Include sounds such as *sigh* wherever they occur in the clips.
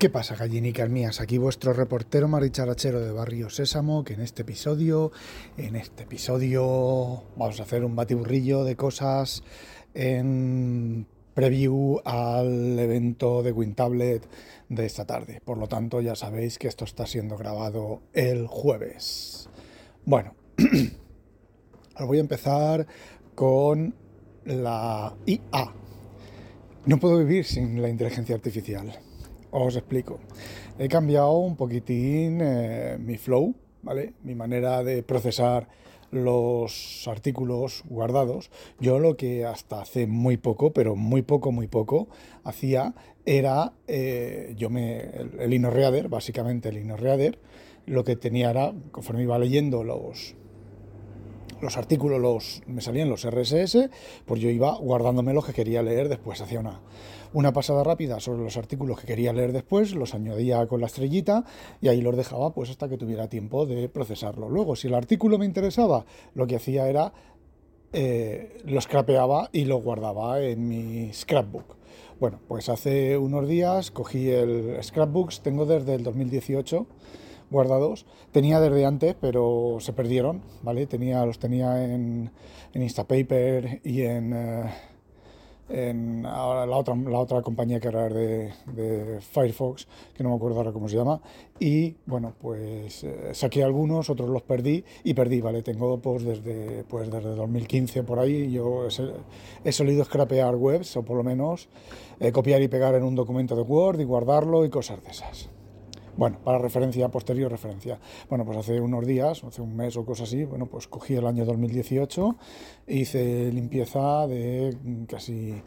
¿Qué pasa, gallinicas mías? Aquí vuestro reportero maricharachero de Barrio Sésamo, que en este episodio, en este episodio vamos a hacer un batiburrillo de cosas en preview al evento de WinTablet de esta tarde. Por lo tanto, ya sabéis que esto está siendo grabado el jueves. Bueno, *clears throat* os voy a empezar con la IA. No puedo vivir sin la inteligencia artificial. Os explico. He cambiado un poquitín eh, mi flow, ¿vale? Mi manera de procesar los artículos guardados. Yo lo que hasta hace muy poco, pero muy poco, muy poco, hacía era, eh, yo me, el, el InnoReader, básicamente el InnoReader, lo que tenía era, conforme iba leyendo los, los artículos, los, me salían los RSS, pues yo iba guardándome los que quería leer después, hacía una, una pasada rápida sobre los artículos que quería leer después, los añadía con la estrellita y ahí los dejaba pues hasta que tuviera tiempo de procesarlo. Luego, si el artículo me interesaba, lo que hacía era eh, lo scrapeaba y lo guardaba en mi scrapbook. Bueno, pues hace unos días cogí el scrapbooks, tengo desde el 2018 guardados. Tenía desde antes, pero se perdieron, ¿vale? Tenía, los tenía en, en Instapaper y en... Eh, en ahora la otra, la otra compañía que era de, de, Firefox, que no me acuerdo ahora cómo se llama, y bueno, pues eh, saqué algunos, otros los perdí y perdí, ¿vale? Tengo pues desde, pues desde 2015 por ahí, yo he, he solido scrapear webs, o por lo menos eh, copiar y pegar en un documento de Word y guardarlo y cosas de esas. Bueno, para referencia, posterior referencia. Bueno, pues hace unos días, hace un mes o cosas así, bueno, pues cogí el año 2018 e hice limpieza de casi,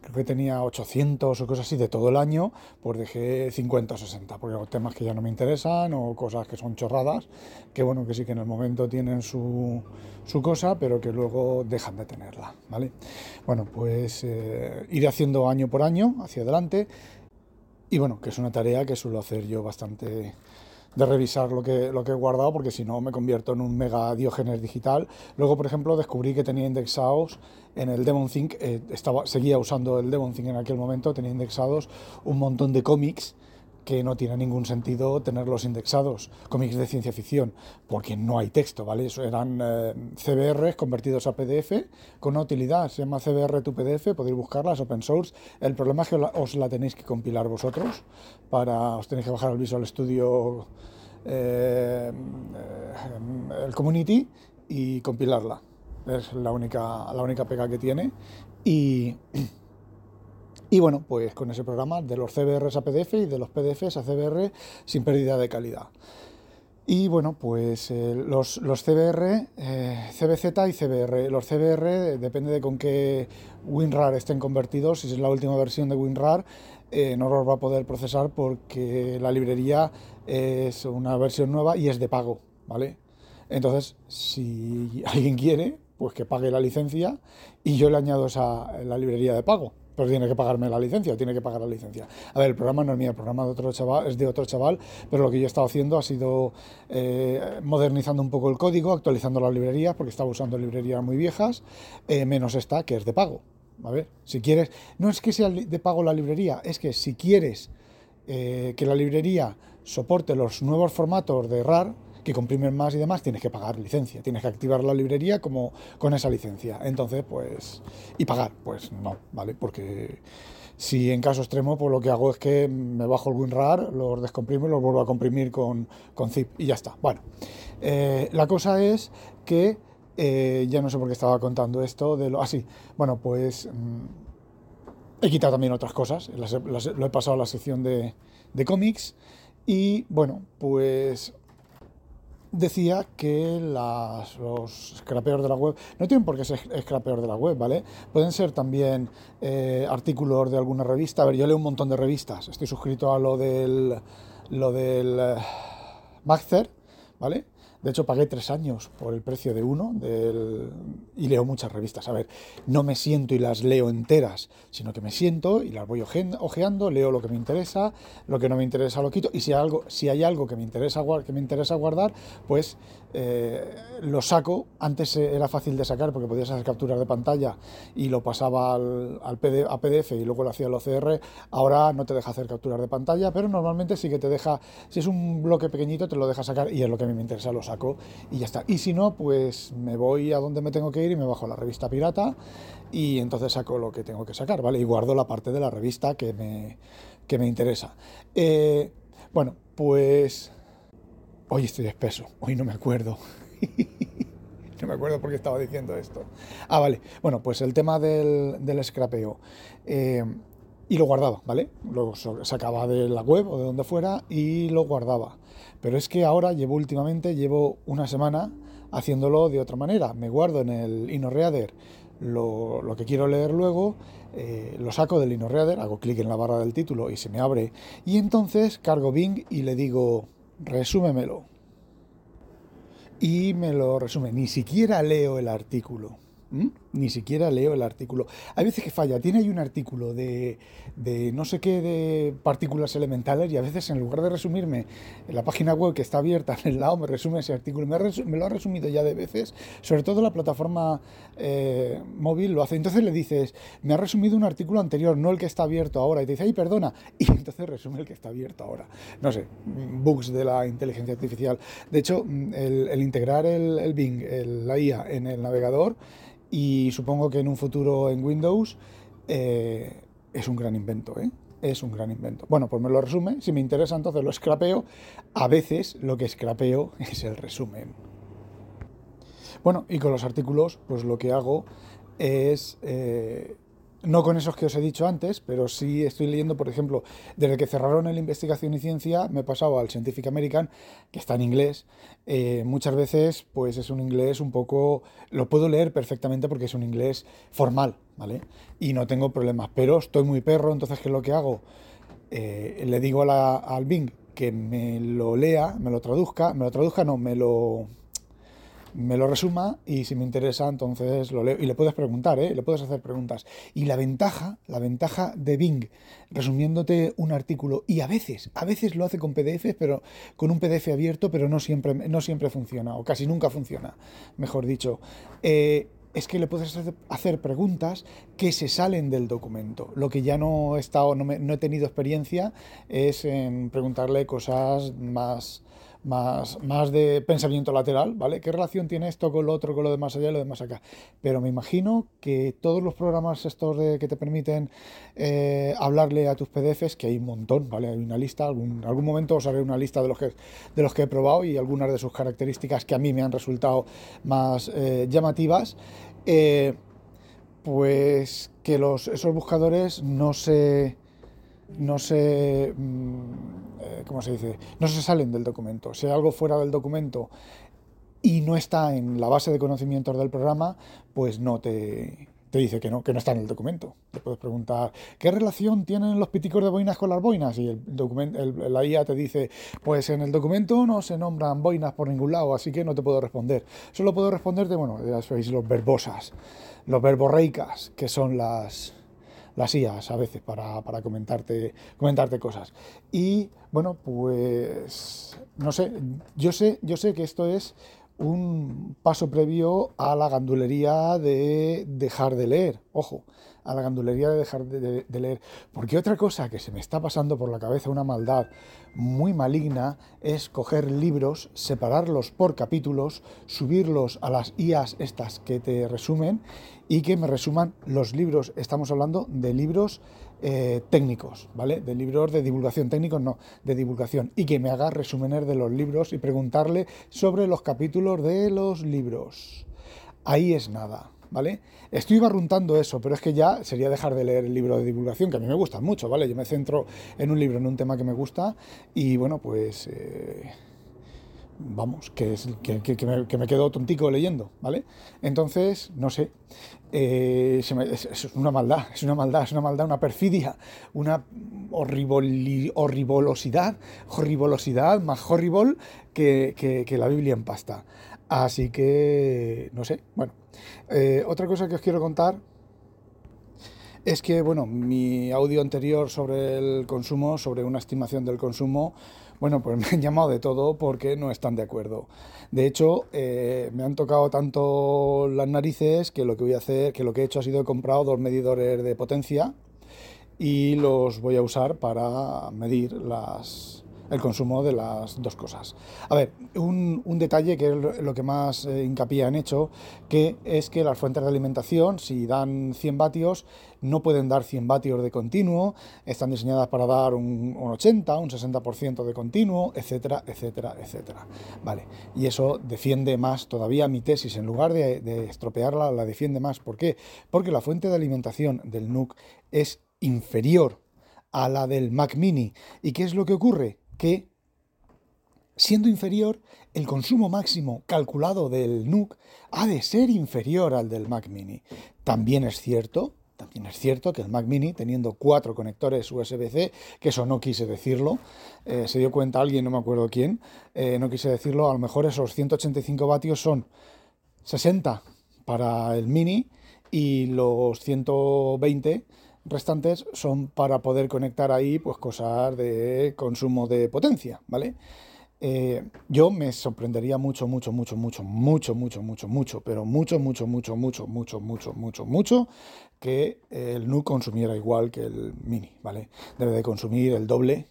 creo que tenía 800 o cosas así de todo el año, pues dejé 50 o 60, porque hay temas que ya no me interesan o cosas que son chorradas, que bueno, que sí que en el momento tienen su, su cosa, pero que luego dejan de tenerla, ¿vale? Bueno, pues eh, haciendo año por año, hacia adelante, y bueno, que es una tarea que suelo hacer yo bastante de revisar lo que, lo que he guardado, porque si no me convierto en un mega diógenes digital. Luego, por ejemplo, descubrí que tenía indexados en el DemonThink, eh, estaba, seguía usando el DemonThink en aquel momento, tenía indexados un montón de cómics que no tiene ningún sentido tenerlos indexados, cómics de ciencia ficción, porque no hay texto, ¿vale? Eso eran eh, CBRs convertidos a PDF con una utilidad, se llama CBR tu PDF, podéis buscarlas, open source. El problema es que os la tenéis que compilar vosotros, para, os tenéis que bajar al Visual Studio eh, el Community y compilarla. Es la única, la única pega que tiene. Y *clears throat* y bueno, pues con ese programa de los CBRs a PDF y de los PDFs a CBR sin pérdida de calidad. Y bueno, pues eh, los, los, CBR, eh, CBZ y CBR. Los CBR depende de con qué WinRAR estén convertidos. Si es la última versión de WinRAR, eh, no los va a poder procesar porque la librería es una versión nueva y es de pago, ¿vale? Entonces, si alguien quiere, pues que pague la licencia y yo le añado esa, la librería de pago pero tiene que pagarme la licencia tiene que pagar la licencia. A ver, el programa no es mío, el programa de otro chaval, es de otro chaval, pero lo que yo he estado haciendo ha sido eh, modernizando un poco el código, actualizando las librerías, porque estaba usando librerías muy viejas, eh, menos esta, que es de pago. A ver, si quieres, no es que sea de pago la librería, es que si quieres eh, que la librería soporte los nuevos formatos de RAR, que comprimen más y demás, tienes que pagar licencia, tienes que activar la librería como con esa licencia. Entonces, pues, y pagar, pues no, ¿vale? Porque si en caso extremo, pues lo que hago es que me bajo el WinRAR, los descomprimo y los vuelvo a comprimir con, con zip y ya está. Bueno, eh, la cosa es que eh, ya no sé por qué estaba contando esto de lo así. Ah, bueno, pues mmm, he quitado también otras cosas. Las, lo he pasado a la sección de, de cómics. Y bueno, pues decía que los scrapeos de la web no tienen por qué ser scrapeos de la web, ¿vale? Pueden ser también eh, artículos de alguna revista. A ver, yo leo un montón de revistas. Estoy suscrito a lo del, lo del uh, ¿vale? De hecho, pagué tres años por el precio de uno y leo muchas revistas. A ver, no me siento y las leo enteras, sino que me siento y las voy ojeando, leo lo que me interesa, lo que no me interesa lo quito y si hay algo, que, me interesa, que me interesa guardar, pues eh, lo saco. Antes era fácil de sacar porque podías hacer capturas de pantalla y lo pasaba al, al PDF, a PDF y luego lo hacía el OCR. Ahora no te deja hacer capturas de pantalla, pero normalmente sí que te deja, si es un bloque pequeñito, te lo deja sacar y es lo que a mí me interesa, lo saco y ya está. Y si no, pues me voy a donde me tengo que ir y me bajo la revista pirata y entonces saco lo que tengo que sacar, ¿vale? Y guardo la parte de la revista que me, que me interesa. Eh, bueno, pues... Hoy estoy espeso, hoy no me acuerdo. *laughs* no me acuerdo por qué estaba diciendo esto. Ah, vale. Bueno, pues el tema del, del scrapeo. Eh, y lo guardaba, ¿vale? Lo sacaba de la web o de donde fuera y lo guardaba. Pero es que ahora llevo últimamente, llevo una semana haciéndolo de otra manera. Me guardo en el InnoReader lo, lo que quiero leer luego, eh, lo saco del InnoReader, hago clic en la barra del título y se me abre. Y entonces cargo Bing y le digo, resúmemelo. Y me lo resume. Ni siquiera leo el artículo. ¿Mm? Ni siquiera leo el artículo. Hay veces que falla. Tiene ahí un artículo de, de, no sé qué de partículas elementales y a veces en lugar de resumirme en la página web que está abierta en el lado me resume ese artículo. Me, me lo ha resumido ya de veces. Sobre todo la plataforma eh, móvil lo hace. Entonces le dices, me ha resumido un artículo anterior, no el que está abierto ahora. Y te dice, ay, perdona. *laughs* Y entonces resume el que está abierto ahora. No sé, bugs de la inteligencia artificial. De hecho, el, integrar el, el Bing, la IA en el navegador, y supongo que en un futuro en Windows eh, es un gran invento, ¿eh? Es un gran invento. Bueno, pues me lo resume. Si me interesa, entonces lo scrapeo. A veces lo que scrapeo *laughs* es el resumen. Bueno, y con los artículos, pues lo que hago es eh, no con esos que os he dicho antes, pero sí estoy leyendo, por ejemplo, desde que cerraron el Investigación y Ciencia, me he pasado al Scientific American, que está en inglés. Eh, muchas veces, pues es un inglés un poco. Lo puedo leer perfectamente porque es un inglés formal, ¿vale? Y no tengo problemas, pero estoy muy perro, entonces, ¿qué es lo que hago? Eh, le digo al Bing que me lo lea, me lo traduzca, me lo traduzca, no, me lo me lo resuma y si me interesa, entonces lo leo. Y le puedes preguntar, ¿eh? le puedes hacer preguntas. Y la ventaja, la ventaja de Bing, resumiéndote un artículo, y a veces, a veces lo hace con PDF, pero con un PDF abierto, pero no siempre, no siempre funciona, o casi nunca funciona, mejor dicho. Eh, es que le puedes hacer preguntas que se salen del documento. Lo que ya no he estado, no, no he tenido experiencia es en preguntarle cosas más más, más de pensamiento lateral, ¿vale? ¿Qué relación tiene esto con lo otro, con lo de más allá y lo de más acá? Pero me imagino que todos los programas estos de, que te permiten eh, hablarle a tus PDFs, que hay un montón, ¿vale? Hay una lista, algún, algún momento os haré una lista de los, que, de los que he probado y algunas de sus características que a mí me han resultado más eh, llamativas. Eh, pues que los, esos buscadores no se no se, mm, eh, ¿cómo se dice? No se salen del documento. Si hay algo fuera del documento y no está en la base de conocimientos del programa, pues no te, te dice que no, que no está en el documento. Te puedes preguntar, ¿qué relación tienen los piticos de boinas con las boinas? Y el documento, la IA te dice, pues en el documento no se nombran boinas por ningún lado, así que no te puedo responder. Solo puedo responderte, bueno, ya sabéis, los verbosas, los verborreicas, que son las las IAS a veces para, comentarte, comentarte cosas. Y bueno, pues no sé, yo sé, yo sé que esto es un paso previo a la gandulería de dejar de leer. Ojo, a la gandulería de dejar de, leer. Porque otra cosa que se me está pasando por la cabeza, una maldad muy maligna, es coger libros, separarlos por capítulos, subirlos a las IAs estas que te resumen y que me resuman los libros. Estamos hablando de libros eh, técnicos, ¿vale? De libros de divulgación, técnicos no, de divulgación. Y que me haga resúmenes de los libros y preguntarle sobre los capítulos de los libros. Ahí es nada. ¿Vale? Estoy barruntando eso, pero es que ya sería dejar de leer el libro de divulgación, que a mí me gusta mucho, ¿vale? Yo me centro en un libro, en un tema que me gusta, y bueno, pues... Eh, vamos, que, es, que, me, quedo tontico leyendo, ¿vale? Entonces, no sé, eh, es, una maldad, es una maldad, es una maldad, una perfidia, una horribolosidad, horribolosidad, más horrible que, la Biblia en pasta. Así que, no sé, bueno. Eh, otra cosa que os quiero contar es que, bueno, mi audio anterior sobre el consumo, sobre una estimación del consumo, bueno, pues *laughs* me han llamado de todo porque no están de acuerdo. De hecho, eh, me han tocado tanto las narices que lo que voy a hacer, que lo que he hecho ha sido he comprado dos medidores de potencia y los voy a usar para medir las, el consumo de las dos cosas. A ver, un, detalle que es lo que más eh, hincapié han hecho, que es que las fuentes de alimentación, si dan 100 vatios, no pueden dar 100 vatios de continuo, están diseñadas para dar un, 80, un 60% de continuo, etcétera, etcétera, etcétera. Vale, y eso defiende más todavía mi tesis, en lugar de, de estropearla, la defiende más. ¿Por qué? Porque la fuente de alimentación del NUC es inferior a la del Mac Mini. ¿Y qué es lo que ocurre? Que, siendo inferior, el consumo máximo calculado del NUC ha de ser inferior al del Mac Mini. También es cierto, también es cierto que el Mac Mini, teniendo cuatro conectores USB-C, que eso no quise decirlo, eh, se dio cuenta alguien, no me acuerdo quién, eh, no quise decirlo, a lo mejor esos 185 vatios son 60 para el Mini y los 120 restantes son para poder conectar ahí pues cosas de consumo de potencia, ¿vale? Eh, yo me sorprendería mucho, mucho, mucho, mucho, mucho, mucho, mucho, mucho, pero mucho, mucho, mucho, mucho, mucho, mucho, mucho, mucho, que el NUC consumiera igual que el Mini, ¿vale? Debe de consumir el doble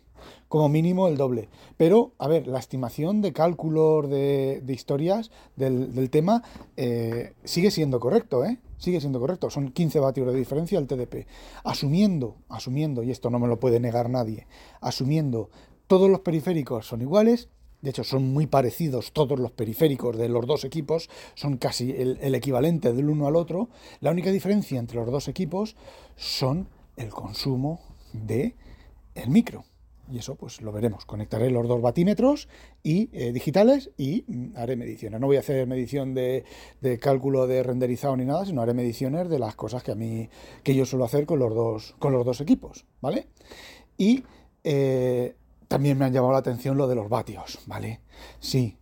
como mínimo el doble. Pero, a ver, la estimación de cálculos de, historias del, tema eh, sigue siendo correcto, ¿eh? Sigue siendo correcto. Son 15 vatios de diferencia el TDP. Asumiendo, asumiendo, y esto no me lo puede negar nadie, asumiendo todos los periféricos son iguales, de hecho, son muy parecidos todos los periféricos de los dos equipos, son casi el, el, equivalente del uno al otro. La única diferencia entre los dos equipos son el consumo de el micro. Y eso pues lo veremos. Conectaré los dos batímetros y eh, digitales y mm, haré mediciones. No voy a hacer medición de, cálculo de renderizado ni nada, sino haré mediciones de las cosas que a mí que yo suelo hacer con los dos, con los dos equipos, ¿vale? Y eh, también me han llamado la atención lo de los vatios, ¿vale? Sí.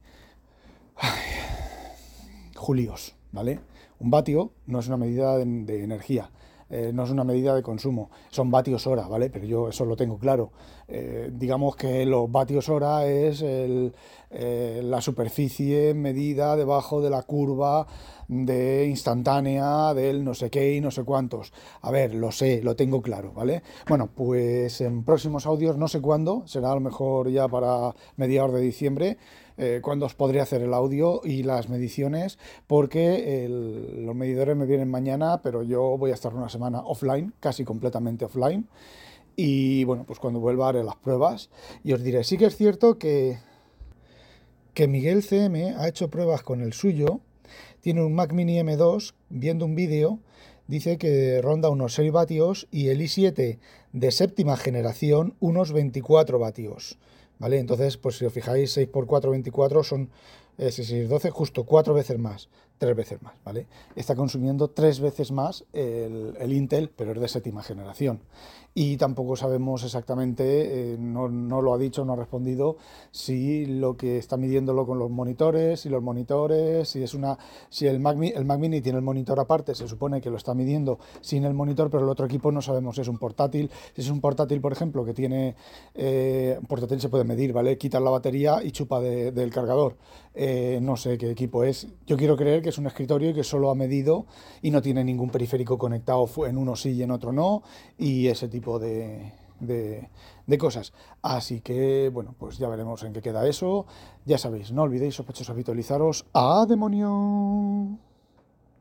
Julios, ¿vale? Un vatio no es una medida de energía eh, no es una medida de consumo, son vatios hora, ¿vale? Pero yo eso lo tengo claro. Eh, digamos que los vatios hora es eh, la superficie medida debajo de la curva de instantánea del no sé qué y no sé cuántos. A ver, lo sé, lo tengo claro, ¿vale? Bueno, pues en próximos audios, no sé cuándo, será a lo mejor ya para mediados de diciembre, eh, cuando os podré hacer el audio y las mediciones, porque los medidores me vienen mañana, pero yo voy a estar una semana offline, casi completamente offline. Y bueno, pues cuando vuelva haré las pruebas y os diré, sí que es cierto que, Miguel CM ha hecho pruebas con el suyo, tiene un Mac Mini M2, viendo un vídeo, dice que ronda unos 6 vatios y el i7 de séptima generación unos 24 vatios. ¿vale? Entonces, pues si os fijáis, 6 por 4, 24 son, eh, 12, justo 4 veces más tres veces más, ¿vale? Está consumiendo tres veces más el, Intel, pero es de séptima generación. Y tampoco sabemos exactamente, eh, no, lo ha dicho, no ha respondido, si lo que está midiéndolo con los monitores, si los monitores, si es una, si el Mac, el Mac Mini tiene el monitor aparte, se supone que lo está midiendo sin el monitor, pero el otro equipo no sabemos si es un portátil. Si es un portátil, por ejemplo, que tiene, eh, portátil se puede medir, ¿vale? Quitas la batería y chupa del cargador. Eh, no sé qué equipo es. Yo quiero creer que es un escritorio y que solo ha medido y no tiene ningún periférico conectado en uno sí y en otro no, y ese tipo de, cosas. Así que, bueno, pues ya veremos en qué queda eso. Ya sabéis, no olvidéis, sospechosos, habitualizaros. ¡A demonio!